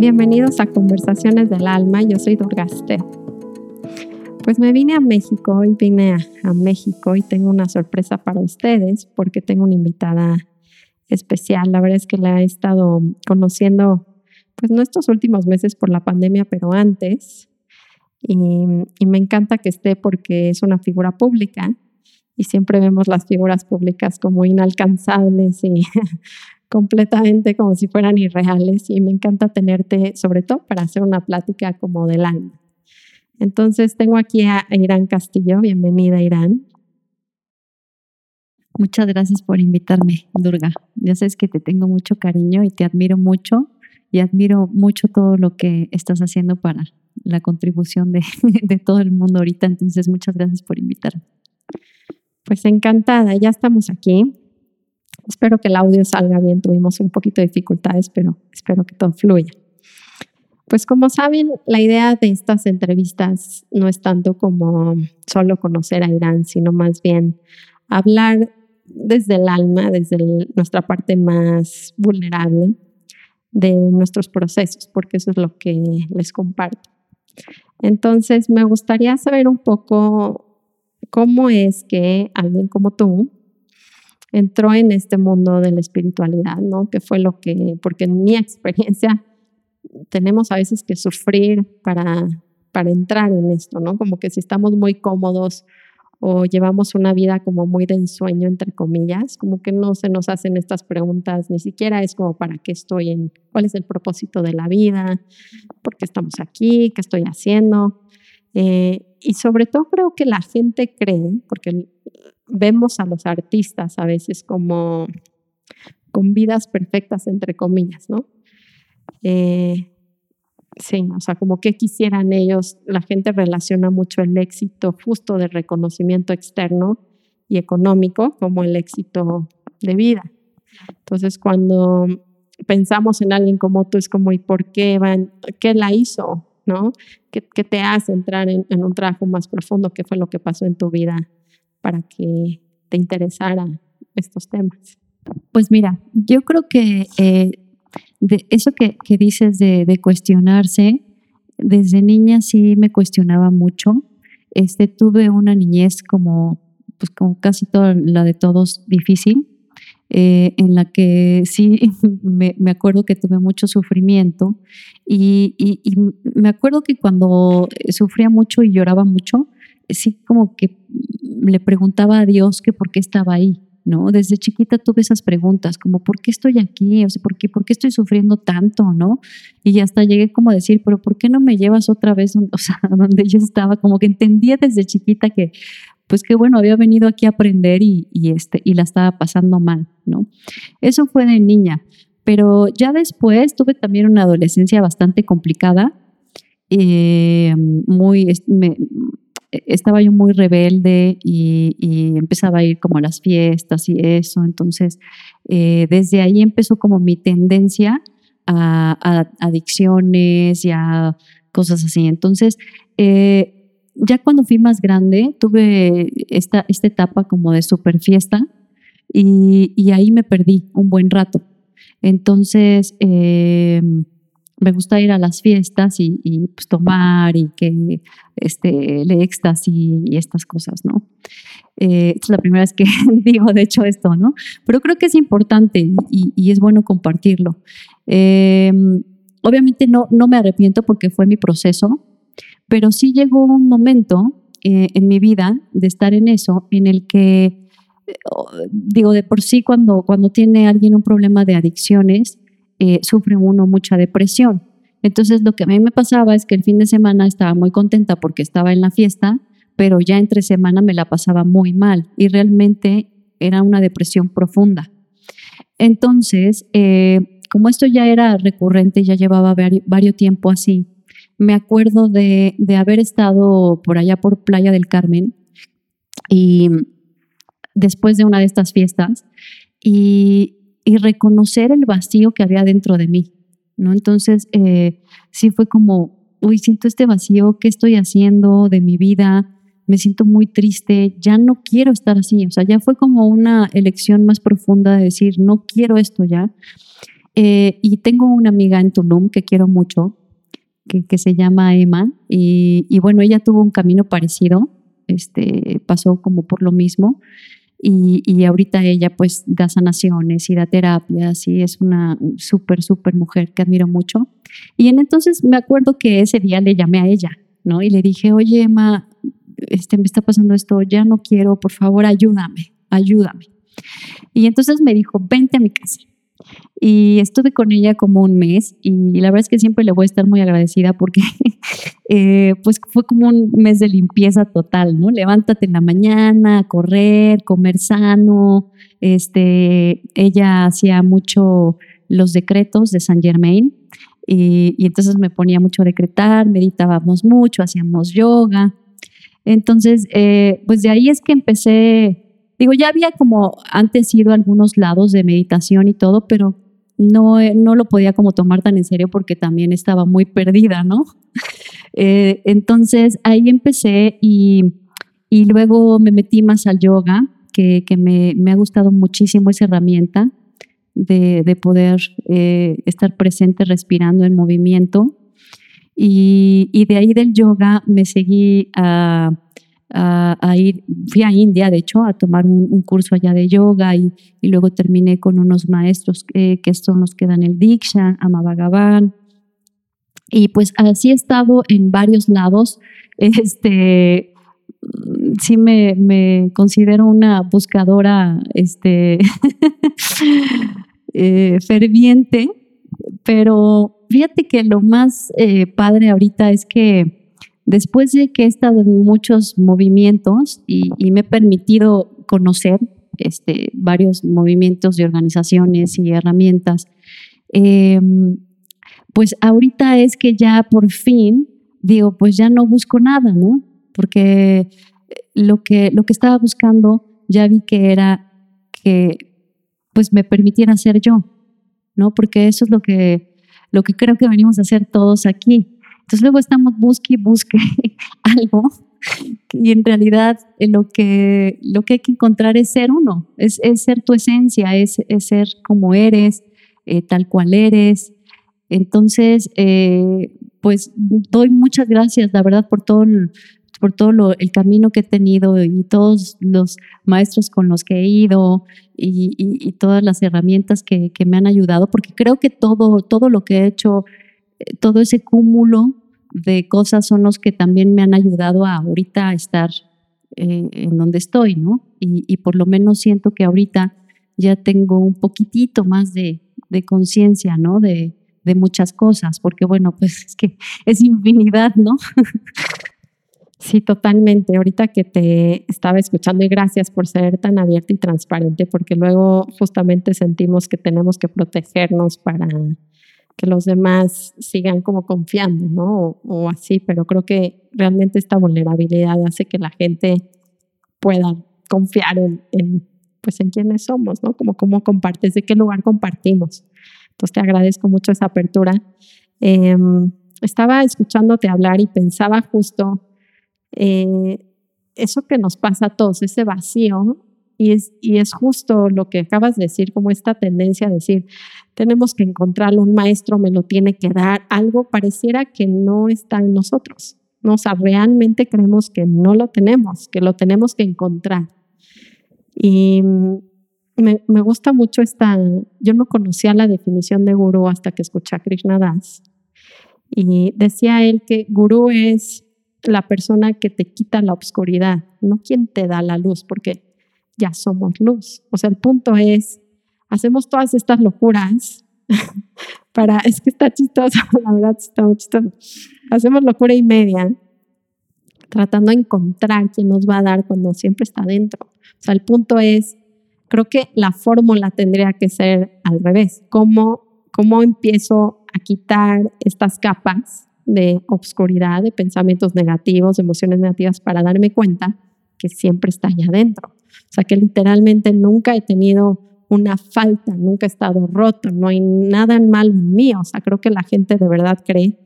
Bienvenidos a Conversaciones del Alma, yo soy Durgaste. Pues me vine a México, hoy vine a, México y tengo una sorpresa para ustedes porque tengo una invitada especial. La verdad es que la he estado conociendo, pues no estos últimos meses por la pandemia, pero antes. Y, y me encanta que esté porque es una figura pública y siempre vemos las figuras públicas como inalcanzables y completamente como si fueran irreales y me encanta tenerte sobre todo para hacer una plática como del alma. Entonces tengo aquí a Irán Castillo, bienvenida Irán. Muchas gracias por invitarme, Durga. Ya sabes que te tengo mucho cariño y te admiro mucho y admiro mucho todo lo que estás haciendo para la contribución de, de todo el mundo ahorita. Entonces, muchas gracias por invitarme. Pues encantada, ya estamos aquí. Espero que el audio salga bien. Tuvimos un poquito de dificultades, pero espero que todo fluya. Pues como saben, la idea de estas entrevistas no es tanto como solo conocer a Irán, sino más bien hablar desde el alma, desde nuestra parte más vulnerable de nuestros procesos, porque eso es lo que les comparto. Entonces, me gustaría saber un poco cómo es que alguien como tú entró en este mundo de la espiritualidad, ¿no? Que fue lo que, porque en mi experiencia tenemos a veces que sufrir para, para entrar en esto, ¿no? Como que si estamos muy cómodos o llevamos una vida como muy de ensueño, entre comillas, como que no se nos hacen estas preguntas, ni siquiera es como para qué estoy en, cuál es el propósito de la vida, por qué estamos aquí, qué estoy haciendo. Eh, y sobre todo creo que la gente cree, porque vemos a los artistas a veces como con vidas perfectas, entre comillas, ¿no? Eh, sí, o sea, como que quisieran ellos, la gente relaciona mucho el éxito justo de reconocimiento externo y económico como el éxito de vida. Entonces, cuando pensamos en alguien como tú, es como, ¿y por qué van? ¿Qué la hizo? ¿No? ¿Qué, te hace entrar en, en, un trabajo más profundo? ¿Qué fue lo que pasó en tu vida para que te interesara estos temas? Pues mira, yo creo que eh, de eso que, que dices de, cuestionarse, desde niña sí me cuestionaba mucho. Este, tuve una niñez como, pues como casi toda la de todos difícil, eh, en la que sí me, me, acuerdo que tuve mucho sufrimiento y, y, me acuerdo que cuando sufría mucho y lloraba mucho, sí como que le preguntaba a Dios que por qué estaba ahí, ¿no? Desde chiquita tuve esas preguntas, como ¿por qué estoy aquí? O sea, ¿por qué, ¿por qué estoy sufriendo tanto, no? Y hasta llegué como a decir, pero ¿por qué no me llevas otra vez, o sea, donde yo estaba? Como que entendía desde chiquita que, pues que bueno, había venido aquí a aprender y, y, este, y la estaba pasando mal, ¿no? Eso fue de niña, pero ya después tuve también una adolescencia bastante complicada, eh, muy, estaba yo muy rebelde y, empezaba a ir como a las fiestas y eso. Entonces, eh, desde ahí empezó como mi tendencia a, a, adicciones y a cosas así. Entonces, eh, ya cuando fui más grande, tuve esta, esta etapa como de super fiesta y, y ahí me perdí un buen rato. Entonces, eh, me gusta ir a las fiestas y, y pues, tomar y que este, el éxtasis y estas cosas, ¿no? Eh, es la primera vez que digo, de hecho, esto, ¿no? Pero creo que es importante y, y es bueno compartirlo. Eh, obviamente no, no me arrepiento porque fue mi proceso, pero sí llegó un momento eh, en mi vida de estar en eso, en el que, eh, digo, de por sí cuando, cuando tiene alguien un problema de adicciones, eh, sufre uno mucha depresión. Entonces lo que a mí me pasaba es que el fin de semana estaba muy contenta porque estaba en la fiesta, pero ya entre semana me la pasaba muy mal y realmente era una depresión profunda. Entonces, eh, como esto ya era recurrente, ya llevaba varios, tiempo así, me acuerdo de, de haber estado por allá por Playa del Carmen y después de una de estas fiestas y, y reconocer el vacío que había dentro de mí, ¿no? Entonces, eh, sí fue como, uy, siento este vacío, ¿qué estoy haciendo de mi vida? Me siento muy triste, ya no quiero estar así, o sea, ya fue como una elección más profunda de decir, no quiero esto ya. Eh, y tengo una amiga en Tulum que quiero mucho, que, que se llama Emma, y, y, bueno, ella tuvo un camino parecido, este, pasó como por lo mismo, y, y, ahorita ella pues da sanaciones y da terapias y es una súper, súper mujer que admiro mucho. Y en entonces me acuerdo que ese día le llamé a ella, ¿no? Y le dije, oye, Emma, este, me está pasando esto, ya no quiero, por favor, ayúdame, ayúdame. Y entonces me dijo, vente a mi casa. Y estuve con ella como un mes y la verdad es que siempre le voy a estar muy agradecida porque eh, pues fue como un mes de limpieza total, ¿no? Levántate en la mañana, correr, comer sano. Este, ella hacía mucho los decretos de San Germain y, entonces me ponía mucho a decretar, meditábamos mucho, hacíamos yoga. Entonces, eh, pues de ahí es que empecé Digo, ya había como antes ido algunos lados de meditación y todo, pero no, eh, no lo podía como tomar tan en serio porque también estaba muy perdida, ¿no? Eh, entonces ahí empecé y, y, luego me metí más al yoga, que, que me, me, ha gustado muchísimo esa herramienta de, de poder eh, estar presente respirando en movimiento. Y, y, de ahí del yoga me seguí a a, ir, fui a India, de hecho, a tomar un, curso allá de yoga y, y, luego terminé con unos maestros que son los que dan el Diksha, Amabhagavan. Y pues así he estado en varios lados. Este, sí me, me considero una buscadora este, eh, ferviente, pero fíjate que lo más eh, padre ahorita es que Después de que he estado en muchos movimientos y, y me he permitido conocer este, varios movimientos de organizaciones y herramientas, eh, pues ahorita es que ya por fin digo, pues ya no busco nada, ¿no? Porque lo que, lo que estaba buscando ya vi que era que pues me permitiera ser yo, ¿no? Porque eso es lo que, lo que creo que venimos a hacer todos aquí. Entonces luego estamos busque y busque algo y en realidad eh, lo que, lo que hay que encontrar es ser uno, es, es ser tu esencia, es, es ser como eres, eh, tal cual eres. Entonces, eh, pues doy muchas gracias, la verdad, por todo, el, por todo lo, el camino que he tenido y todos los maestros con los que he ido y, y, y todas las herramientas que, que, me han ayudado, porque creo que todo, todo lo que he hecho, todo ese cúmulo de cosas son los que también me han ayudado a ahorita a estar eh, en donde estoy, ¿no? Y, y, por lo menos siento que ahorita ya tengo un poquitito más de, de conciencia, ¿no? De, de muchas cosas, porque bueno, pues es que es infinidad, ¿no? Sí, totalmente. Ahorita que te estaba escuchando y gracias por ser tan abierta y transparente, porque luego justamente sentimos que tenemos que protegernos para que los demás sigan como confiando, ¿no? O, así, pero creo que realmente esta vulnerabilidad hace que la gente pueda confiar en, pues en quiénes somos, ¿no? Como cómo compartes, de qué lugar compartimos. Entonces te agradezco mucho esa apertura. Eh, estaba escuchándote hablar y pensaba justo eh, eso que nos pasa a todos, ese vacío y es, justo lo que acabas de decir, como esta tendencia a decir, tenemos que encontrarlo, un maestro me lo tiene que dar, algo pareciera que no está en nosotros. ¿no? O sea, realmente creemos que no lo tenemos, que lo tenemos que encontrar. Y me, me gusta mucho esta, yo no conocía la definición de gurú hasta que escuché a Krishna Das. Y decía él que gurú es la persona que te quita la oscuridad, no quien te da la luz, porque ya somos luz. O sea, el punto es, hacemos todas estas locuras para, es que está chistoso, la verdad está muy chistoso. Hacemos locura y media tratando de encontrar quién nos va a dar cuando siempre está dentro. O sea, el punto es, creo que la fórmula tendría que ser al revés. ¿Cómo, cómo empiezo a quitar estas capas de obscuridad, de pensamientos negativos, de emociones negativas para darme cuenta que siempre está allá adentro? O sea que literalmente nunca he tenido una falta, nunca he estado roto, no hay nada mal en mí. O sea, creo que la gente de verdad cree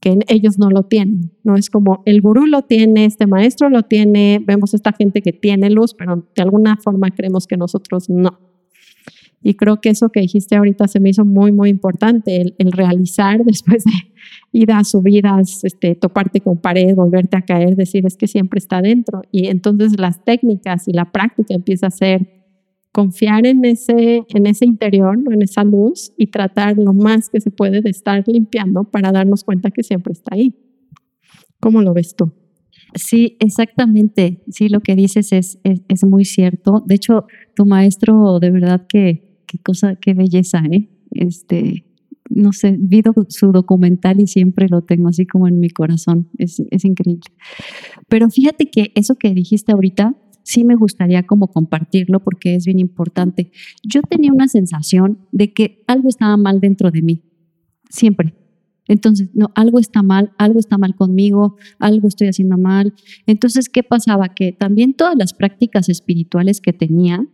que ellos no lo tienen. No es como el gurú lo tiene, este maestro lo tiene, vemos esta gente que tiene luz, pero de alguna forma creemos que nosotros no. Y creo que eso que dijiste ahorita se me hizo muy, muy importante, el, el realizar después de ir a subidas, este, toparte con pared, volverte a caer, decir es que siempre está dentro. Y entonces las técnicas y la práctica empieza a ser confiar en ese, en ese interior, en esa luz y tratar lo más que se puede de estar limpiando para darnos cuenta que siempre está ahí. ¿Cómo lo ves tú? Sí, exactamente. Sí, lo que dices es, es, muy cierto. De hecho, tu maestro, de verdad que, qué cosa, qué belleza, ¿eh? Este, no sé, vi su documental y siempre lo tengo así como en mi corazón. Es, es increíble. Pero fíjate que eso que dijiste ahorita, sí me gustaría como compartirlo porque es bien importante. Yo tenía una sensación de que algo estaba mal dentro de mí, siempre. Entonces, no, algo está mal, algo está mal conmigo, algo estoy haciendo mal. Entonces, ¿qué pasaba? Que también todas las prácticas espirituales que tenía,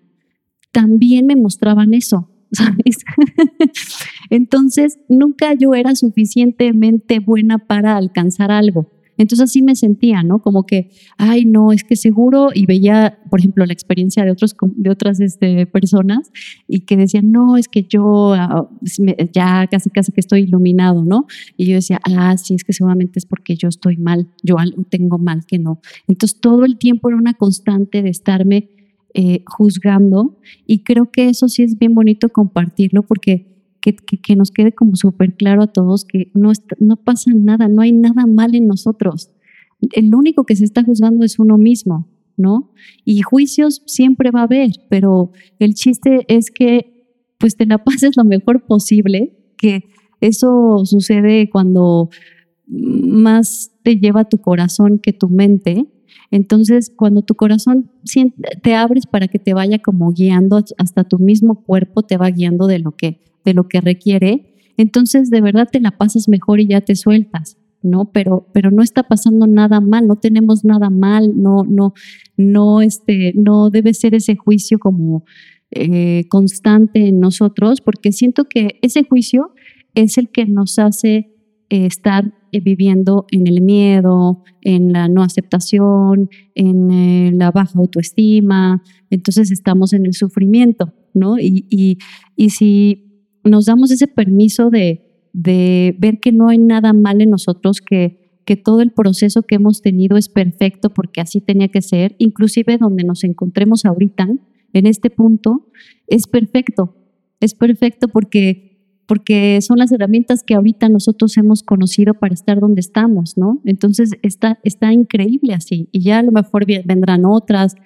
también me mostraban eso, ¿sabes? Entonces, nunca yo era suficientemente buena para alcanzar algo. Entonces así me sentía, ¿no? Como que, ay, no, es que seguro, y veía, por ejemplo, la experiencia de, otros, de otras este, personas y que decían, no, es que yo ah, ya casi, casi que estoy iluminado, ¿no? Y yo decía, ah, sí, es que seguramente es porque yo estoy mal, yo tengo mal que no. Entonces todo el tiempo era una constante de estarme eh, juzgando y creo que eso sí es bien bonito compartirlo porque que, nos quede como súper claro a todos que no, no pasa nada, no hay nada mal en nosotros. El único que se está juzgando es uno mismo, ¿no? Y juicios siempre va a haber, pero el chiste es que pues te la pases lo mejor posible, que eso sucede cuando más te lleva tu corazón que tu mente. Entonces, cuando tu corazón te abres para que te vaya como guiando, hasta tu mismo cuerpo te va guiando de lo que de lo que requiere, entonces de verdad te la pasas mejor y ya te sueltas, ¿no? Pero, pero no está pasando nada mal, no tenemos nada mal, no, no, no, este, no debe ser ese juicio como eh, constante en nosotros, porque siento que ese juicio es el que nos hace eh, estar eh, viviendo en el miedo, en la no aceptación, en la baja autoestima, entonces estamos en el sufrimiento, ¿no? Y, y, y si nos damos ese permiso de, ver que no hay nada mal en nosotros, que, que todo el proceso que hemos tenido es perfecto porque así tenía que ser, inclusive donde nos encontremos ahorita, en este punto, es perfecto, es perfecto porque porque son las herramientas que ahorita nosotros hemos conocido para estar donde estamos, ¿no? Entonces está, está increíble así y ya a lo mejor vendrán otras,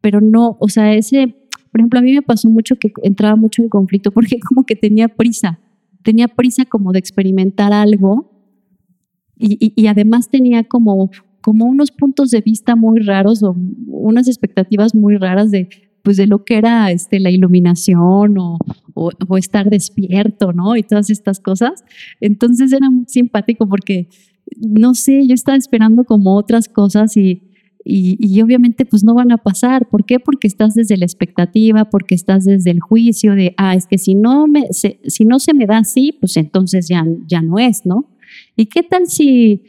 pero no, o sea, ese por ejemplo, a mí me pasó mucho que entraba mucho en conflicto porque como que tenía prisa, tenía prisa como de experimentar algo y, y, además tenía como, como unos puntos de vista muy raros o unas expectativas muy raras de, pues de lo que era este, la iluminación o, o, o, estar despierto, ¿no? Y todas estas cosas. Entonces era muy simpático porque, no sé, yo estaba esperando como otras cosas y, y, obviamente pues no van a pasar. ¿Por qué? Porque estás desde la expectativa, porque estás desde el juicio de, ah, es que si no, me, se, si no se me da así, pues entonces ya, ya no es, ¿no? ¿Y qué tal si,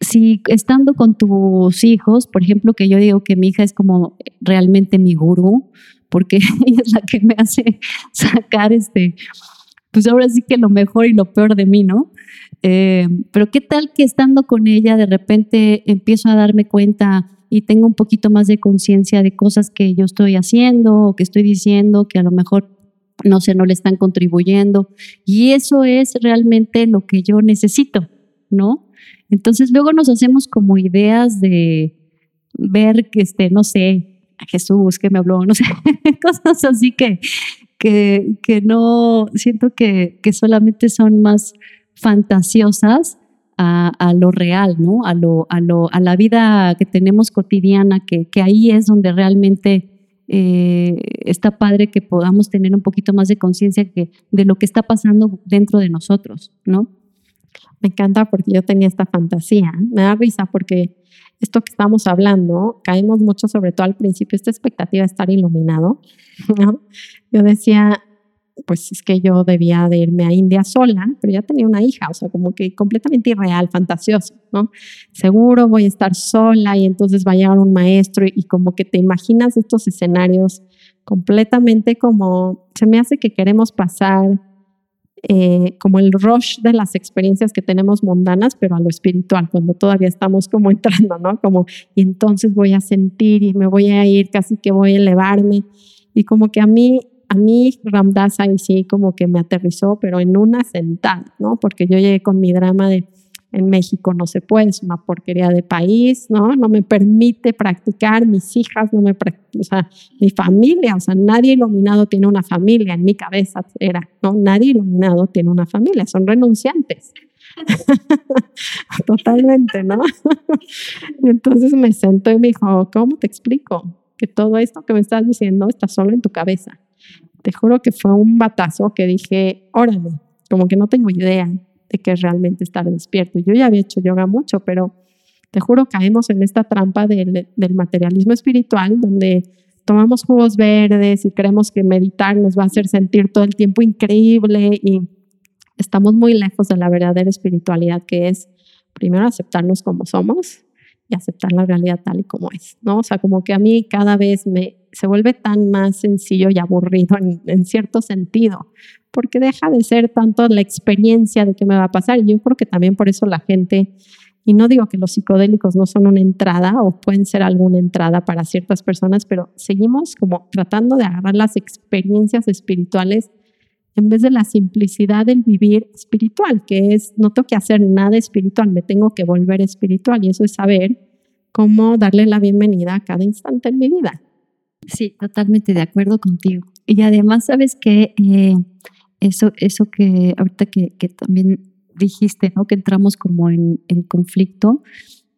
si estando con tus hijos, por ejemplo, que yo digo que mi hija es como realmente mi gurú, porque ella es la que me hace sacar este, pues ahora sí que lo mejor y lo peor de mí, ¿no? Eh, pero qué tal que estando con ella de repente empiezo a darme cuenta, y tengo un poquito más de conciencia de cosas que yo estoy haciendo o que estoy diciendo que a lo mejor no sé, no le están contribuyendo. Y eso es realmente lo que yo necesito, ¿no? Entonces luego nos hacemos como ideas de ver que, este, no sé, a Jesús que me habló, no sé, cosas así que, que, que no, siento que, que solamente son más fantasiosas a, lo real, ¿no? A, lo, a, lo, a la vida que tenemos cotidiana, que, que ahí es donde realmente eh, está padre que podamos tener un poquito más de conciencia de lo que está pasando dentro de nosotros, ¿no? Me encanta porque yo tenía esta fantasía. Me da risa porque esto que estamos hablando, caemos mucho, sobre todo al principio, esta expectativa de estar iluminado. ¿no? Yo decía, pues es que yo debía de irme a India sola, pero ya tenía una hija, o sea, como que completamente irreal, fantasioso, ¿no? Seguro voy a estar sola y entonces va a llegar un maestro y, como que te imaginas estos escenarios completamente como, se me hace que queremos pasar eh, como el rush de las experiencias que tenemos mundanas, pero a lo espiritual, cuando todavía estamos como entrando, ¿no? Como, y entonces voy a sentir y me voy a ir, casi que voy a elevarme. Y como que a mí, a mí Ramdas ahí sí como que me aterrizó, pero en una sentada, ¿no? Porque yo llegué con mi drama de, en México no se puede, es una porquería de país, ¿no? No me permite practicar, mis hijas no me o sea, mi familia, o sea, nadie iluminado tiene una familia, en mi cabeza era, ¿no? Nadie iluminado tiene una familia, son renunciantes. Totalmente, ¿no? entonces me sentó y me dijo, ¿cómo te explico? Que todo esto que me estás diciendo está solo en tu cabeza. Te juro que fue un batazo que dije, órale, como que no tengo idea de que realmente estar despierto. Yo ya había hecho yoga mucho, pero te juro caemos en esta trampa del, del materialismo espiritual donde tomamos jugos verdes y creemos que meditar nos va a hacer sentir todo el tiempo increíble y estamos muy lejos de la verdadera espiritualidad que es primero aceptarnos como somos y aceptar la realidad tal y como es, ¿no? O sea, como que a mí cada vez me se vuelve tan más sencillo y aburrido en, en cierto sentido, porque deja de ser tanto la experiencia de qué me va a pasar. Y yo creo que también por eso la gente, y no digo que los psicodélicos no son una entrada o pueden ser alguna entrada para ciertas personas, pero seguimos como tratando de agarrar las experiencias espirituales en vez de la simplicidad del vivir espiritual, que es no tengo que hacer nada espiritual, me tengo que volver espiritual y eso es saber cómo darle la bienvenida a cada instante en mi vida. Sí, totalmente de acuerdo contigo. Y además, sabes que eh, eso, eso que ahorita que, que, también dijiste, ¿no? Que entramos como en, en, conflicto.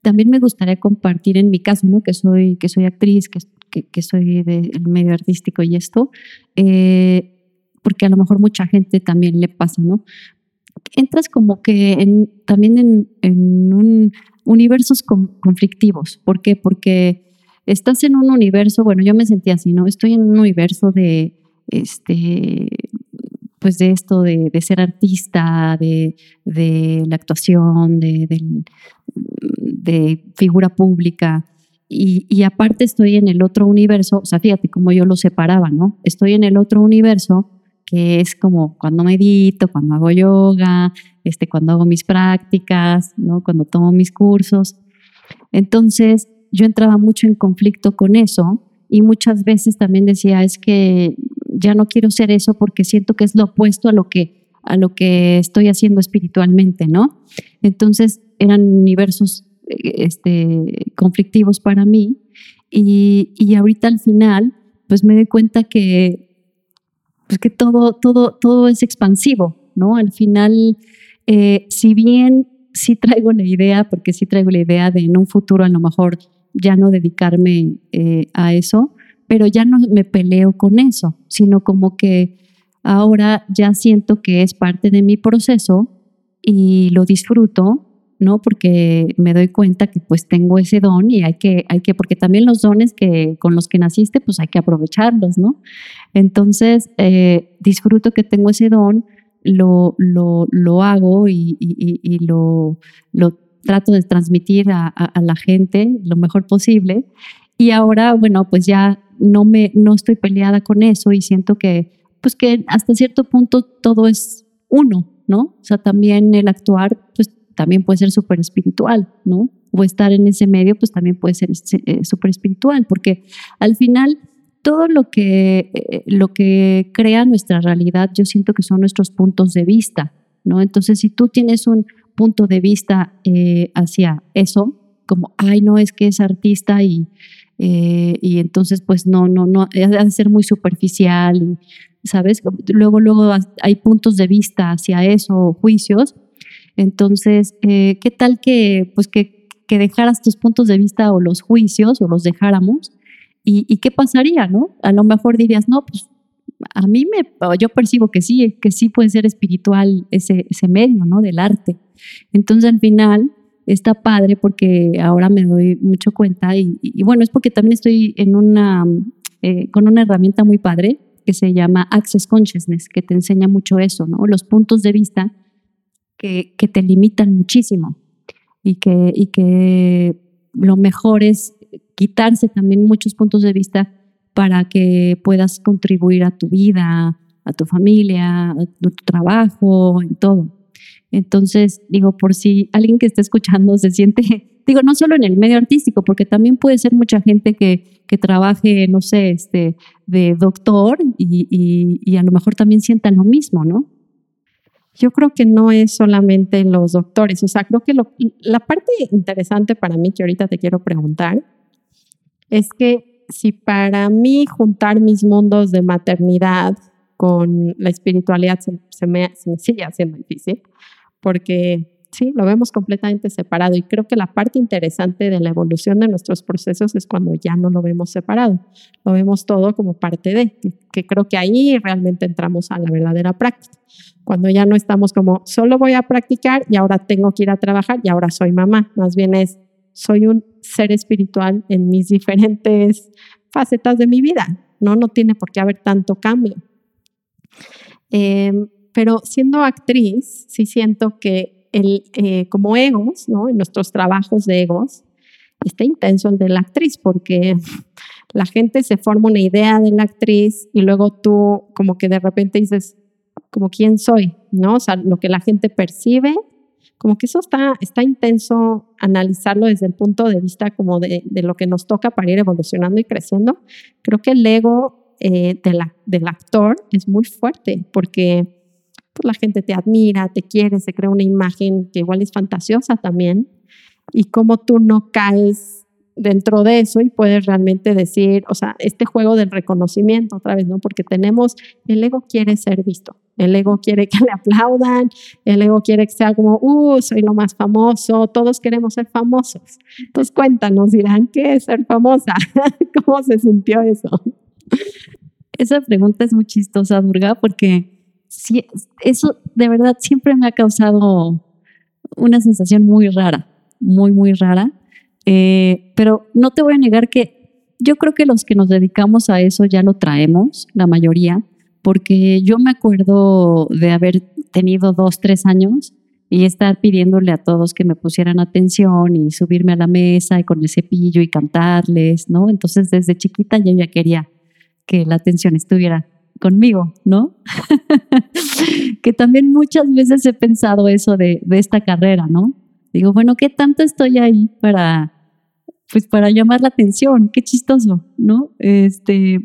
También me gustaría compartir en mi caso, ¿no? Que soy, que soy actriz, que, que, que soy del medio artístico y esto, eh, porque a lo mejor mucha gente también le pasa, ¿no? Entras como que en, también en, en un universos conflictivos. ¿Por qué? Porque estás en un universo, bueno, yo me sentía así, ¿no? Estoy en un universo de, este, pues de esto de, ser artista, de, la actuación, de, figura pública. Y, y, aparte estoy en el otro universo, o sea, fíjate cómo yo lo separaba, ¿no? Estoy en el otro universo que es como cuando medito, cuando hago yoga, este, cuando hago mis prácticas, ¿no? Cuando tomo mis cursos. Entonces, yo entraba mucho en conflicto con eso y muchas veces también decía, es que ya no quiero ser eso porque siento que es lo opuesto a lo que, a lo que estoy haciendo espiritualmente, ¿no? Entonces eran universos este, conflictivos para mí y, y ahorita al final pues me doy cuenta que, pues que todo, todo, todo es expansivo, ¿no? Al final, eh, si bien sí traigo la idea, porque sí traigo la idea de en un futuro a lo mejor ya no dedicarme eh, a eso, pero ya no me peleo con eso, sino como que ahora ya siento que es parte de mi proceso y lo disfruto, ¿no? Porque me doy cuenta que pues tengo ese don y hay que, hay que, porque también los dones que con los que naciste, pues hay que aprovecharlos, ¿no? Entonces, eh, disfruto que tengo ese don, lo, lo, lo hago y, y, y lo, lo trato de transmitir a, a, la gente lo mejor posible. Y ahora, bueno, pues ya no, me, no estoy peleada con eso y siento que, pues que hasta cierto punto todo es uno, ¿no? O sea, también el actuar, pues también puede ser súper espiritual, ¿no? O estar en ese medio, pues también puede ser eh, súper espiritual, porque al final todo lo que, eh, lo que crea nuestra realidad, yo siento que son nuestros puntos de vista, ¿no? Entonces, si tú tienes un, punto de vista eh, hacia eso, como, ay, no, es que es artista y, eh, y entonces pues no, no, no, ha de ser muy superficial, ¿sabes? Luego, luego hay puntos de vista hacia eso, juicios. Entonces, eh, ¿qué tal que, pues que, que dejaras tus puntos de vista o los juicios o los dejáramos? ¿Y, ¿Y, qué pasaría, no? A lo mejor dirías, no, pues a mí me, yo percibo que sí, que sí puede ser espiritual ese, ese medio, ¿no? Del arte. Entonces al final está padre porque ahora me doy mucho cuenta y, bueno, es porque también estoy en una, eh, con una herramienta muy padre que se llama Access Consciousness, que te enseña mucho eso, ¿no? Los puntos de vista que, que te limitan muchísimo y que, y que lo mejor es quitarse también muchos puntos de vista para que puedas contribuir a tu vida, a tu familia, a tu trabajo, en todo. Entonces, digo, por si alguien que esté escuchando se siente, digo, no solo en el medio artístico, porque también puede ser mucha gente que, que trabaje, no sé, este, de doctor y, y, y a lo mejor también sientan lo mismo, ¿no? Yo creo que no es solamente los doctores, o sea, creo que lo, la parte interesante para mí que ahorita te quiero preguntar es que si para mí juntar mis mundos de maternidad con la espiritualidad se, me, se me sigue haciendo difícil, porque sí, lo vemos completamente separado y creo que la parte interesante de la evolución de nuestros procesos es cuando ya no lo vemos separado, lo vemos todo como parte de, que, creo que ahí realmente entramos a la verdadera práctica, cuando ya no estamos como solo voy a practicar y ahora tengo que ir a trabajar y ahora soy mamá, más bien es soy un ser espiritual en mis diferentes facetas de mi vida, no, no tiene por qué haber tanto cambio. Em, pero siendo actriz, sí siento que el, eh, como egos, ¿no? en nuestros trabajos de egos, está intenso el de la actriz, porque la gente se forma una idea de la actriz y luego tú como que de repente dices, como quién soy, ¿no? O sea, lo que la gente percibe, como que eso está, está intenso analizarlo desde el punto de vista como de, de lo que nos toca para ir evolucionando y creciendo. Creo que el ego eh, de la, del actor es muy fuerte porque la gente te admira, te quiere, se crea una imagen que igual es fantasiosa también, y cómo tú no caes dentro de eso y puedes realmente decir, o sea, este juego del reconocimiento otra vez, ¿no? Porque tenemos, el ego quiere ser visto, el ego quiere que le aplaudan, el ego quiere que sea como, uh, soy lo más famoso, todos queremos ser famosos. Entonces cuéntanos, dirán, ¿qué es ser famosa? ¿Cómo se sintió eso? Esa pregunta es muy chistosa, Durga, porque sí, eso de verdad siempre me ha causado una sensación muy rara, muy, muy rara. Eh, pero no te voy a negar que yo creo que los que nos dedicamos a eso ya lo traemos, la mayoría, porque yo me acuerdo de haber tenido dos, tres años y estar pidiéndole a todos que me pusieran atención y subirme a la mesa y con el cepillo y cantarles, ¿no? Entonces desde chiquita yo ya quería que la atención estuviera conmigo, ¿no? que también muchas veces he pensado eso de, esta carrera, ¿no? Digo, bueno, ¿qué tanto estoy ahí para, pues para llamar la atención? Qué chistoso, ¿no? Este,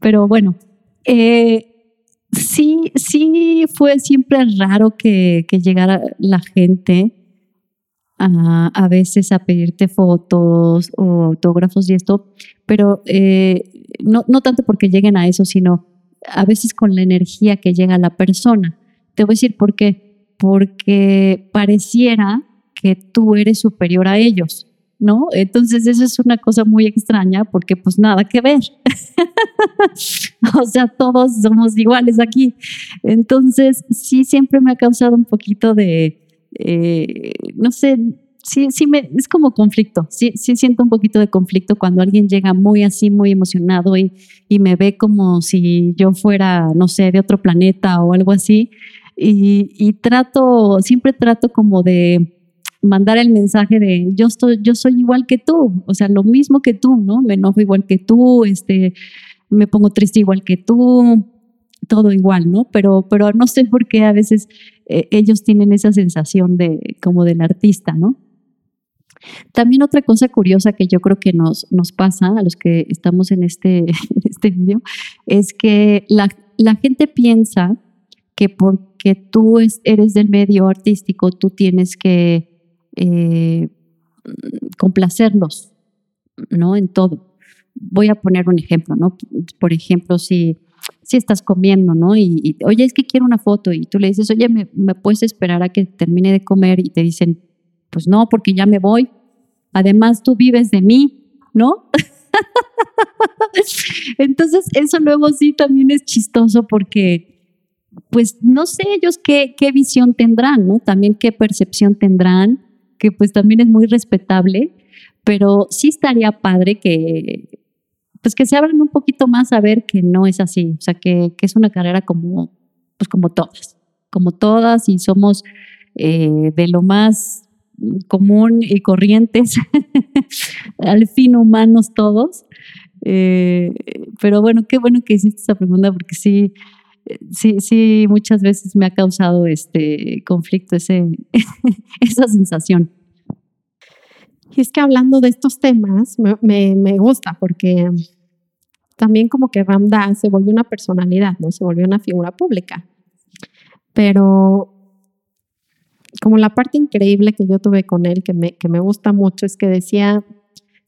pero bueno, eh, sí, sí fue siempre raro que, que llegara la gente a, a, veces a pedirte fotos o autógrafos y esto, pero eh, no, no tanto porque lleguen a eso, sino a veces con la energía que llega a la persona. Te voy a decir por qué. Porque pareciera que tú eres superior a ellos, ¿no? Entonces eso es una cosa muy extraña porque pues nada que ver. o sea, todos somos iguales aquí. Entonces sí, siempre me ha causado un poquito de, eh, no sé, sí, sí me, es como conflicto, sí, sí siento un poquito de conflicto cuando alguien llega muy así, muy emocionado y, y me ve como si yo fuera, no sé, de otro planeta o algo así. Y, y trato, siempre trato como de mandar el mensaje de yo, estoy, yo soy igual que tú, o sea, lo mismo que tú, ¿no? Me enojo igual que tú, este, me pongo triste igual que tú, todo igual, ¿no? Pero, pero no sé por qué a veces eh, ellos tienen esa sensación de como del artista, ¿no? También otra cosa curiosa que yo creo que nos, nos pasa a los que estamos en este, este video es que la, la gente piensa que porque tú eres del medio artístico, tú tienes que eh, complacerlos, ¿no? En todo. Voy a poner un ejemplo, ¿no? Por ejemplo, si, si estás comiendo, ¿no? Y, y, oye, es que quiero una foto y tú le dices, oye, ¿me, ¿me puedes esperar a que termine de comer? Y te dicen, pues no, porque ya me voy. Además, tú vives de mí, ¿no? Entonces, eso luego sí también es chistoso porque, pues, no sé ellos qué, visión tendrán, ¿no? También qué percepción tendrán, que pues también es muy respetable, pero sí estaría padre que, pues, que se abran un poquito más a ver que no es así, o sea, que, que es una carrera como, pues, como todas, como todas y somos eh, de lo más común y corrientes, al fin humanos todos. Eh, pero bueno, qué bueno que hiciste esa pregunta porque sí, sí, sí, muchas veces me ha causado este conflicto, ese, esa sensación. Y es que hablando de estos temas, me, me, gusta porque también como que Ramdas se volvió una personalidad, ¿no? Se volvió una figura pública. Pero como la parte increíble que yo tuve con él, que me, que me gusta mucho, es que decía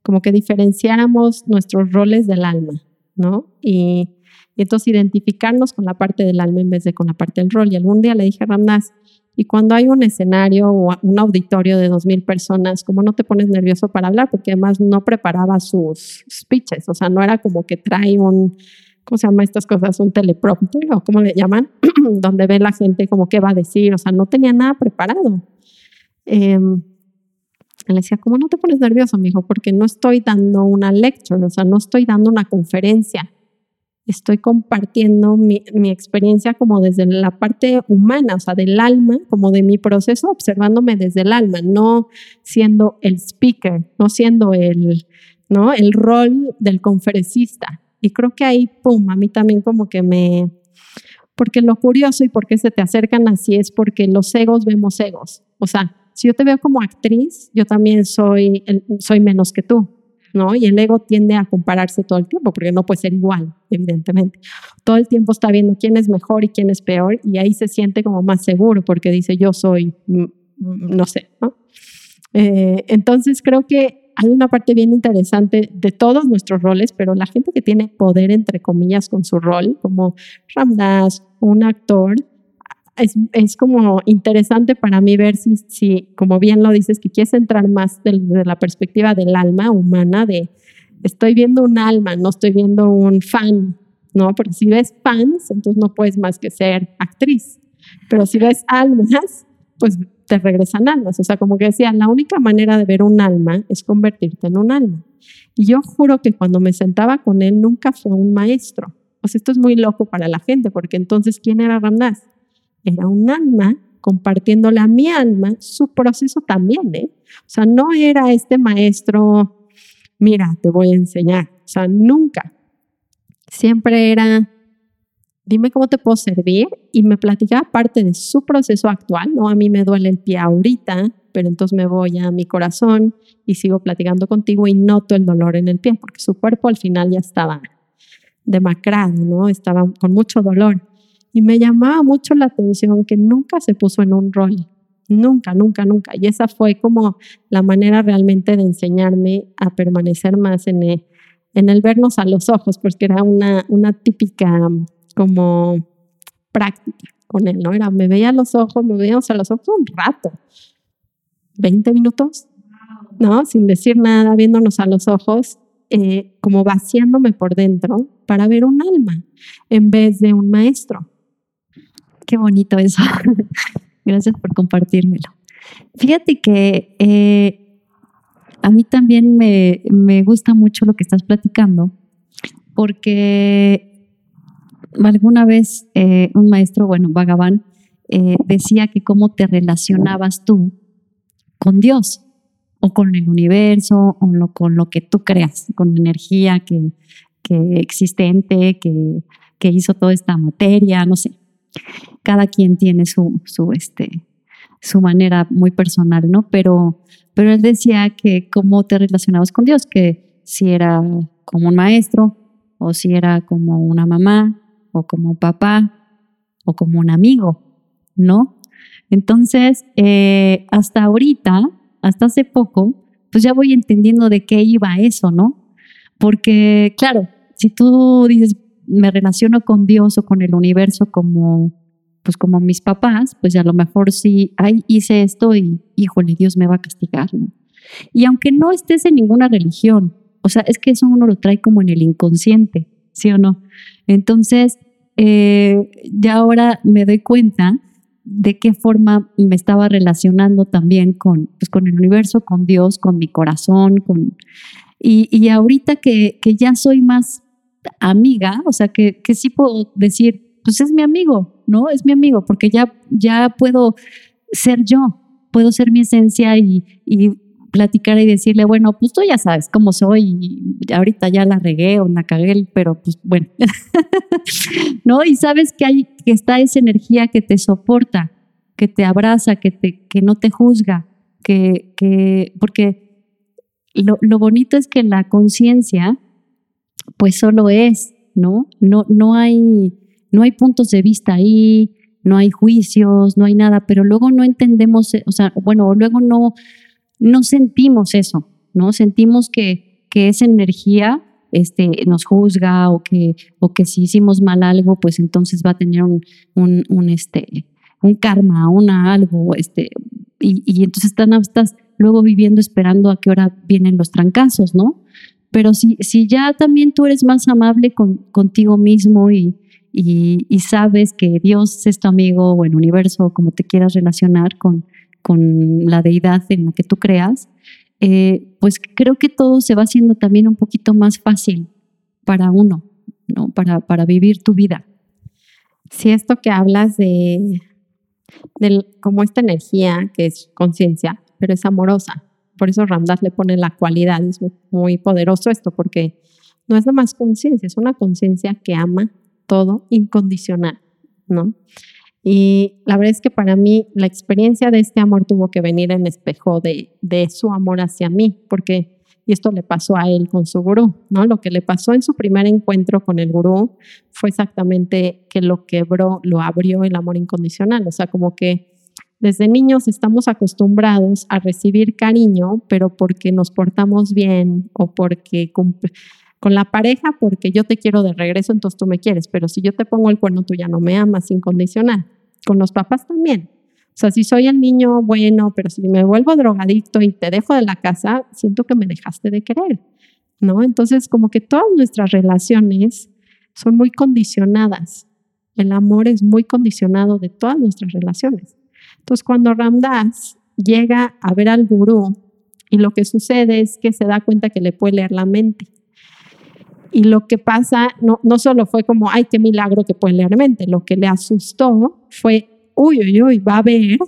como que diferenciáramos nuestros roles del alma, ¿no? Y, entonces identificarnos con la parte del alma en vez de con la parte del rol. Y algún día le dije a Ramdas, y cuando hay un escenario o un auditorio de dos mil personas, ¿cómo no te pones nervioso para hablar? Porque además no preparaba sus speeches, o sea, no era como que trae un, ¿cómo se llama estas cosas? Un teleprompter o cómo le llaman, donde ve la gente como qué va a decir, o sea, no tenía nada preparado. Eh, le decía, ¿cómo no te pones nervioso, mijo? Porque no estoy dando una lecture, o sea, no estoy dando una conferencia. Estoy compartiendo mi, mi, experiencia como desde la parte humana, o sea, del alma, como de mi proceso, observándome desde el alma, no siendo el speaker, no siendo el, ¿no? el rol del conferencista. Y creo que ahí, pum, a mí también como que me... Porque lo curioso y por qué se te acercan así es porque los egos vemos egos. O sea, si yo te veo como actriz, yo también soy, soy menos que tú, ¿no? Y el ego tiende a compararse todo el tiempo, porque no puede ser igual, evidentemente. Todo el tiempo está viendo quién es mejor y quién es peor, y ahí se siente como más seguro, porque dice, yo soy, mm, mm, no sé, ¿no? Eh, entonces creo que hay una parte bien interesante de todos nuestros roles, pero la gente que tiene poder, entre comillas, con su rol, como Ramdas, un actor, es, es, como interesante para mí ver si, si, como bien lo dices, que quieres entrar más desde la perspectiva del alma humana, de estoy viendo un alma, no estoy viendo un fan, ¿no? Porque si ves fans, entonces no puedes más que ser actriz. Pero si ves almas, pues te regresan almas. O sea, como que decía, la única manera de ver un alma es convertirte en un alma. Y yo juro que cuando me sentaba con él nunca fue un maestro. O sea, esto es muy loco para la gente, porque entonces, ¿quién era Ramdas? Era un alma compartiéndole a mi alma su proceso también, ¿eh? O sea, no era este maestro, mira, te voy a enseñar. O sea, nunca. Siempre era, dime cómo te puedo servir y me platicaba parte de su proceso actual, ¿no? A mí me duele el pie ahorita, pero entonces me voy a mi corazón y sigo platicando contigo y noto el dolor en el pie, porque su cuerpo al final ya estaba demacrado, ¿no? Estaba con mucho dolor. Y me llamaba mucho la atención que nunca se puso en un rol, nunca, nunca, nunca. Y esa fue como la manera realmente de enseñarme a permanecer más en el, en el vernos a los ojos, porque era una, una típica como práctica con él, ¿no? Era, me veía a los ojos, me veíamos a los ojos un rato, 20 minutos, ¿no? Sin decir nada, viéndonos a los ojos, eh, como vaciándome por dentro para ver un alma en vez de un maestro. Qué bonito eso. Gracias por compartírmelo. Fíjate que eh, a mí también me, me gusta mucho lo que estás platicando, porque alguna vez eh, un maestro, bueno, Bhagavan, eh, decía que cómo te relacionabas tú con Dios o con el universo o con lo que tú creas, con energía que, que existente, que, que, hizo toda esta materia, no sé. Cada quien tiene su, su, este, su manera muy personal, ¿no? Pero, pero él decía que cómo te relacionabas con Dios, que si era como un maestro o si era como una mamá o como papá o como un amigo, ¿no? Entonces, eh, hasta ahorita, hasta hace poco, pues ya voy entendiendo de qué iba eso, ¿no? Porque, claro, si tú dices, me relaciono con Dios o con el universo como, pues como mis papás, pues a lo mejor sí, ay, hice esto y, híjole, Dios me va a castigar. Y aunque no estés en ninguna religión, o sea, es que eso uno lo trae como en el inconsciente, ¿sí o no? Entonces, eh, ya ahora me doy cuenta de qué forma me estaba relacionando también con, pues, con el universo, con Dios, con mi corazón, con... Y, y ahorita que, que, ya soy más amiga, o sea, que, que sí puedo decir, pues es mi amigo, ¿no? Es mi amigo, porque ya, ya puedo ser yo, puedo ser mi esencia y, y platicar y decirle, bueno, pues tú ya sabes cómo soy, y ahorita ya la regué o la cagué, pero pues bueno, ¿no? Y sabes que hay, que está esa energía que te soporta, que te abraza, que, te, que no te juzga, que, que porque lo, lo bonito es que la conciencia, pues solo es, ¿no? No, no, hay, no hay puntos de vista ahí, no hay juicios, no hay nada, pero luego no entendemos, o sea, bueno, luego no, no sentimos eso, ¿no? Sentimos que, que esa energía este, nos juzga o que, o que si hicimos mal algo, pues entonces va a tener un, un, este, un karma, una algo, este, y, y entonces están, estás luego viviendo esperando a qué hora vienen los trancazos, ¿no? Pero si, si ya también tú eres más amable con, contigo mismo y, y, y, sabes que Dios es tu amigo o el universo, como te quieras relacionar con, con la deidad en la que tú creas, eh, pues creo que todo se va haciendo también un poquito más fácil para uno, ¿no? Para, para vivir tu vida. Sí, esto que hablas de, de como esta energía que es conciencia, pero es amorosa. Por eso Ramdas le pone la cualidad, es muy poderoso esto, porque no es nada más conciencia, es una conciencia que ama todo incondicional, ¿no? Y la verdad es que para mí la experiencia de este amor tuvo que venir en espejo de, su amor hacia mí, porque, y esto le pasó a él con su gurú, ¿no? Lo que le pasó en su primer encuentro con el gurú fue exactamente que lo quebró, lo abrió el amor incondicional, o sea, como que desde niños estamos acostumbrados a recibir cariño, pero porque nos portamos bien o porque con la pareja, porque yo te quiero de regreso, entonces tú me quieres, pero si yo te pongo el cuerno, tú ya no me amas incondicional. Con los papás también. O sea, si soy el niño bueno, pero si me vuelvo drogadicto y te dejo de la casa, siento que me dejaste de querer, ¿no? Entonces, como que todas nuestras relaciones son muy condicionadas. El amor es muy condicionado de todas nuestras relaciones. Entonces, cuando Ramdas llega a ver al gurú y lo que sucede es que se da cuenta que le puede leer la mente. Y lo que pasa no, no solo fue como, ay, qué milagro que puede leer mente, lo que le asustó fue, uy, uy, uy, va a ver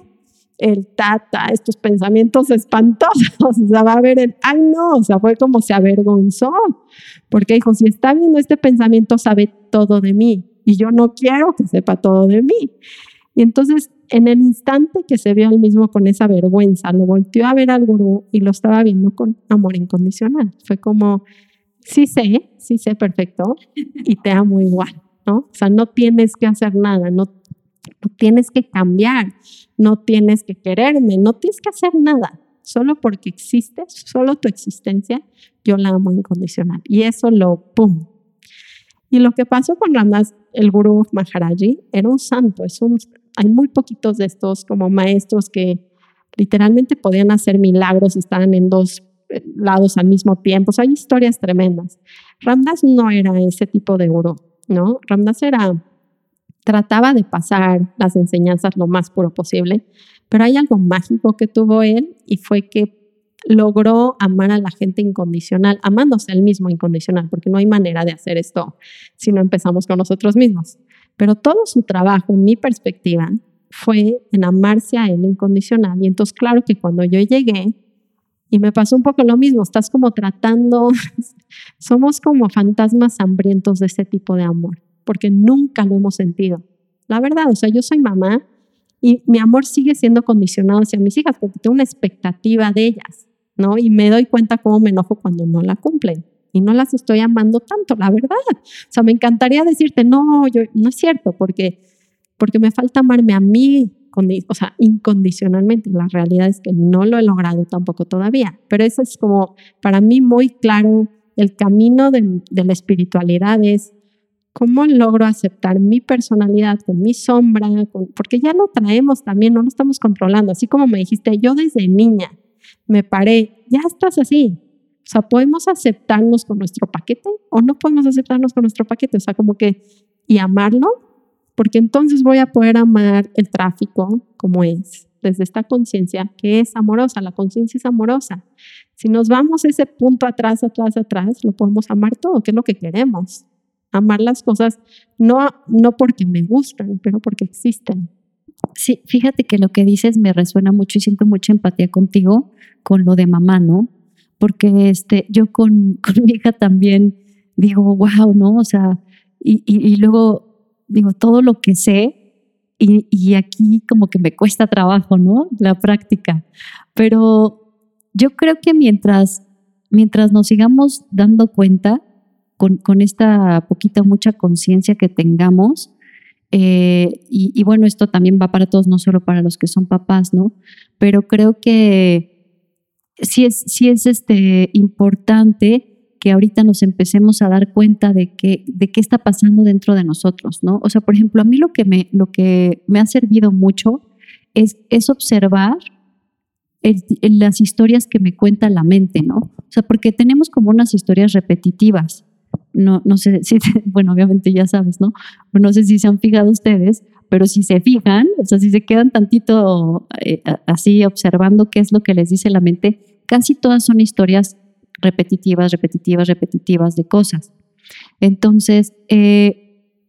el tata, estos pensamientos espantosos, o sea, va a ver el, ay no, o sea, fue como se avergonzó, porque dijo, si está viendo este pensamiento, sabe todo de mí, y yo no quiero que sepa todo de mí. Y entonces en el instante que se vio él mismo con esa vergüenza, lo volteó a ver al gurú y lo estaba viendo con amor incondicional. Fue como, sí sé, sí sé perfecto y te amo igual, ¿no? O sea, no tienes que hacer nada, no, no tienes que cambiar, no tienes que quererme, no tienes que hacer nada. Solo porque existes, solo tu existencia, yo la amo incondicional. Y eso lo, ¡pum! Y lo que pasó con Ramdas, el gurú Maharaji, era un santo, es un hay muy poquitos de estos como maestros que literalmente podían hacer milagros, estaban en dos lados al mismo tiempo. O sea, hay historias tremendas. Ramdas no era ese tipo de gurú, ¿no? Ramdas era, trataba de pasar las enseñanzas lo más puro posible, pero hay algo mágico que tuvo él y fue que logró amar a la gente incondicional, amándose él mismo incondicional, porque no hay manera de hacer esto si no empezamos con nosotros mismos. Pero todo su trabajo, en mi perspectiva, fue en amarse a él incondicional. Y entonces, claro que cuando yo llegué, y me pasó un poco lo mismo, estás como tratando, somos como fantasmas hambrientos de ese tipo de amor, porque nunca lo hemos sentido. La verdad, o sea, yo soy mamá y mi amor sigue siendo condicionado hacia mis hijas porque tengo una expectativa de ellas, ¿no? Y me doy cuenta cómo me enojo cuando no la cumplen y no las estoy amando tanto, la verdad. O sea, me encantaría decirte, no, yo, no es cierto, porque, porque me falta amarme a mí, o sea, incondicionalmente. La realidad es que no lo he logrado tampoco todavía, pero eso es como para mí muy claro el camino de, de la espiritualidad es cómo logro aceptar mi personalidad con mi sombra, porque ya lo traemos también, no lo estamos controlando. Así como me dijiste, yo desde niña me paré, ya estás así, o sea, podemos aceptarnos con nuestro paquete o no podemos aceptarnos con nuestro paquete. O sea, como que, y amarlo, porque entonces voy a poder amar el tráfico como es, desde esta conciencia que es amorosa. La conciencia es amorosa. Si nos vamos ese punto atrás, atrás, atrás, lo podemos amar todo, que es lo que queremos. Amar las cosas no, no porque me gustan, pero porque existen. Sí, fíjate que lo que dices me resuena mucho y siento mucha empatía contigo con lo de mamá, ¿no? Porque este, yo con, con mi hija también digo, wow, ¿no? O sea, y, y, luego digo, todo lo que sé y, y, aquí como que me cuesta trabajo, ¿no? La práctica. Pero yo creo que mientras, mientras nos sigamos dando cuenta con, con esta poquita, mucha conciencia que tengamos, eh, y, bueno, esto también va para todos, no solo para los que son papás, ¿no? Pero creo que sí es, sí es este, importante que ahorita nos empecemos a dar cuenta de, que, de qué está pasando dentro de nosotros, ¿no? O sea, por ejemplo, a mí lo que me, lo que me ha servido mucho es, es observar las historias que me cuenta la mente, ¿no? O sea, porque tenemos como unas historias repetitivas. No, no sé si, bueno, obviamente ya sabes, ¿no? No sé si se han fijado ustedes, pero si se fijan, o sea, si se quedan tantito eh, así observando qué es lo que les dice la mente, casi todas son historias repetitivas, repetitivas, repetitivas de cosas. Entonces, eh,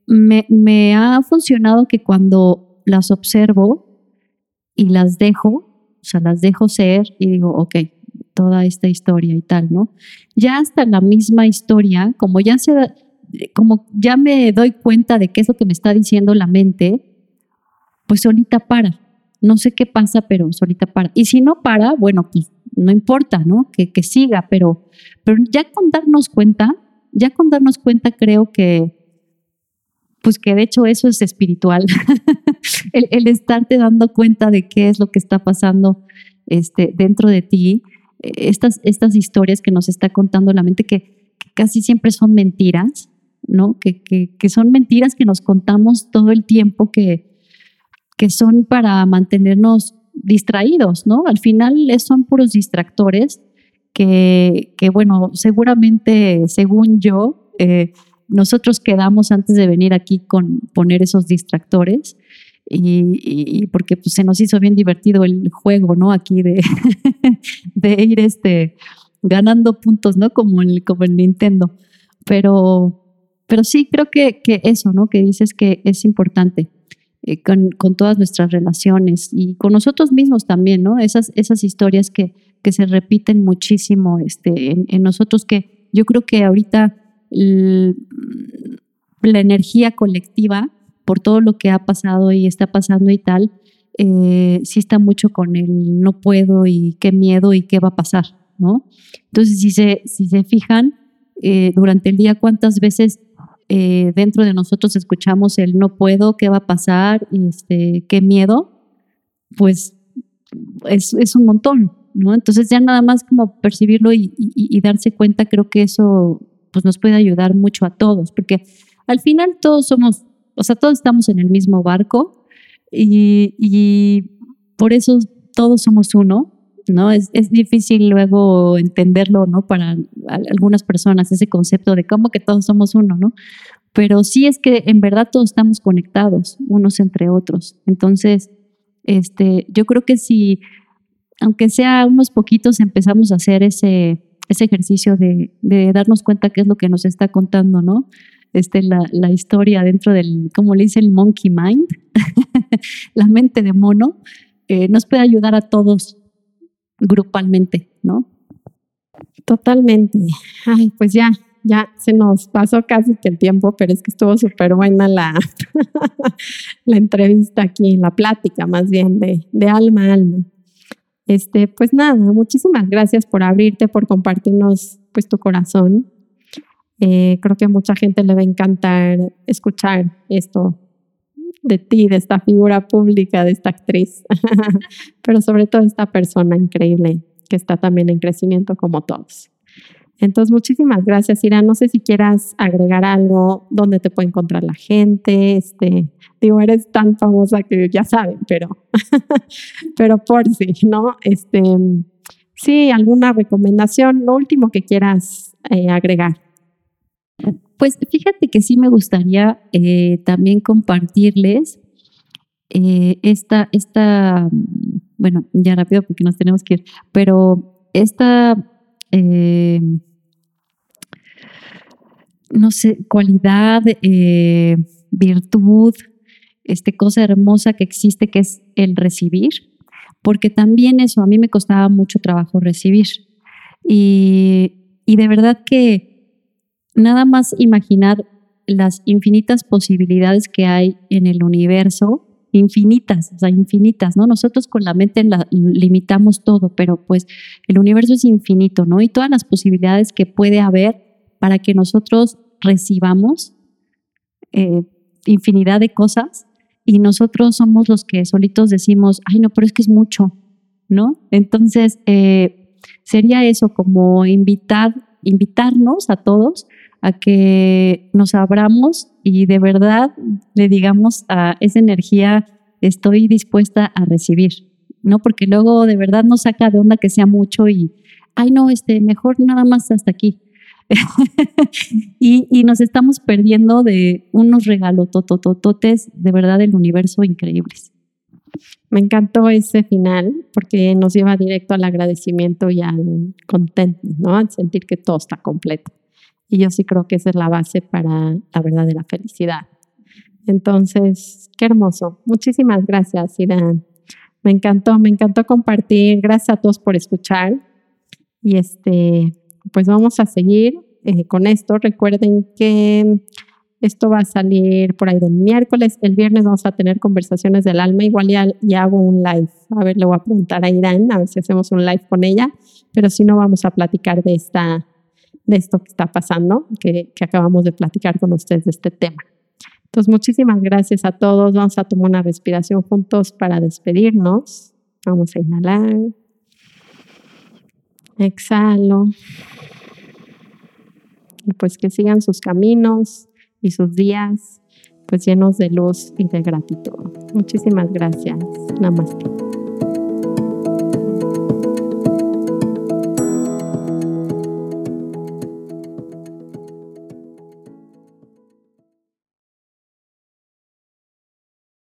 me, ha funcionado que cuando las observo y las dejo, o sea, las dejo ser y digo, ok, toda esta historia y tal, ¿no? Ya hasta la misma historia, como ya se como ya me doy cuenta de qué es lo que me está diciendo la mente, pues solita para. No sé qué pasa, pero solita para. Y si no para, bueno, pues no importa, ¿no? Que, que siga, pero, pero ya con darnos cuenta, ya con darnos cuenta creo que, pues que de hecho eso es espiritual, el, estarte dando cuenta de qué es lo que está pasando este, dentro de ti, estas, estas historias que nos está contando la mente, que, casi siempre son mentiras, ¿no? Que, que, son mentiras que nos contamos todo el tiempo, que, que son para mantenernos distraídos, ¿no? Al final son puros distractores que, que bueno, seguramente, según yo, eh, nosotros quedamos antes de venir aquí con poner esos distractores y, porque pues, se nos hizo bien divertido el juego, ¿no? Aquí de, ir este, ganando puntos, ¿no? Como el, como el Nintendo. Pero, pero sí creo que eso, ¿no? Que dices que es importante. Eh, con, con, todas nuestras relaciones y con nosotros mismos también, ¿no? Esas, esas historias que, que se repiten muchísimo este, en, nosotros, que yo creo que ahorita la energía colectiva, por todo lo que ha pasado y está pasando y tal, eh, sí está mucho con el no puedo y qué miedo y qué va a pasar, ¿no? Entonces, si se, si se fijan, eh, durante el día, ¿cuántas veces eh, dentro de nosotros escuchamos el no puedo, qué va a pasar, este, qué miedo, pues es, es un montón, ¿no? Entonces ya nada más como percibirlo y, y, darse cuenta, creo que eso pues nos puede ayudar mucho a todos, porque al final todos somos, o sea, todos estamos en el mismo barco y, y por eso todos somos uno, ¿no? Es, difícil luego entenderlo, ¿no? Para algunas personas, ese concepto de cómo que todos somos uno, ¿no? Pero sí es que en verdad todos estamos conectados unos entre otros. Entonces, este, yo creo que si, aunque sea unos poquitos, empezamos a hacer ese, ejercicio de, de darnos cuenta qué es lo que nos está contando, ¿no? Este, la, la historia dentro del, como le dice el monkey mind, la mente de mono, eh, nos puede ayudar a todos grupalmente, ¿no? Totalmente. Ay, pues ya, ya se nos pasó casi que el tiempo, pero es que estuvo súper buena la, la entrevista aquí, la plática más bien de, de alma a alma. Este, pues nada, muchísimas gracias por abrirte, por compartirnos pues tu corazón. Eh, creo que a mucha gente le va a encantar escuchar esto de ti, de esta figura pública, de esta actriz, pero sobre todo esta persona increíble que está también en crecimiento como todos. Entonces, muchísimas gracias, Ira. No sé si quieras agregar algo, dónde te puede encontrar la gente. Este, digo, eres tan famosa que ya saben, pero, pero por si, ¿no? Este, sí, alguna recomendación, lo último que quieras eh, agregar. Pues fíjate que sí me gustaría eh, también compartirles eh, esta, esta, bueno, ya rápido porque nos tenemos que ir, pero esta, eh, no sé, cualidad, virtud este cosa hermosa que existe que es el recibir, porque también eso a mí me costaba mucho trabajo recibir. Y, y de verdad que nada más imaginar las infinitas posibilidades que hay en el universo, infinitas, o sea, infinitas, ¿no? Nosotros con la mente la, limitamos todo, pero pues el universo es infinito, ¿no? Y todas las posibilidades que puede haber para que nosotros recibamos eh, infinidad de cosas y nosotros somos los que solitos decimos, ay, no, pero es que es mucho, ¿no? Entonces, eh, sería eso, como invitar, invitarnos a todos a que nos abramos y de verdad le digamos a esa energía, estoy dispuesta a recibir, ¿no? Porque luego de verdad nos saca de onda que sea mucho y, ay, no, este, mejor nada más hasta aquí. y, y, nos estamos perdiendo de unos regalos totototes de verdad del universo increíbles. Me encantó ese final porque nos lleva directo al agradecimiento y al contento, ¿no? Al sentir que todo está completo. Y yo sí creo que esa es la base para la verdad de la felicidad. Entonces, qué hermoso. Muchísimas gracias, Irán. Me encantó, me encantó compartir. Gracias a todos por escuchar. Y este, pues vamos a seguir eh, con esto. Recuerden que esto va a salir por ahí del miércoles. El viernes vamos a tener conversaciones del alma. Igual ya hago un live. A ver, le voy a preguntar a Irán, a ver si hacemos un live con ella. Pero si no, vamos a platicar de esta de esto que está pasando, que, que acabamos de platicar con ustedes de este tema. Entonces, muchísimas gracias a todos. Vamos a tomar una respiración juntos para despedirnos. Vamos a inhalar. Exhalo. Y pues que sigan sus caminos y sus días pues llenos de luz y de gratitud. Muchísimas gracias. Namaste.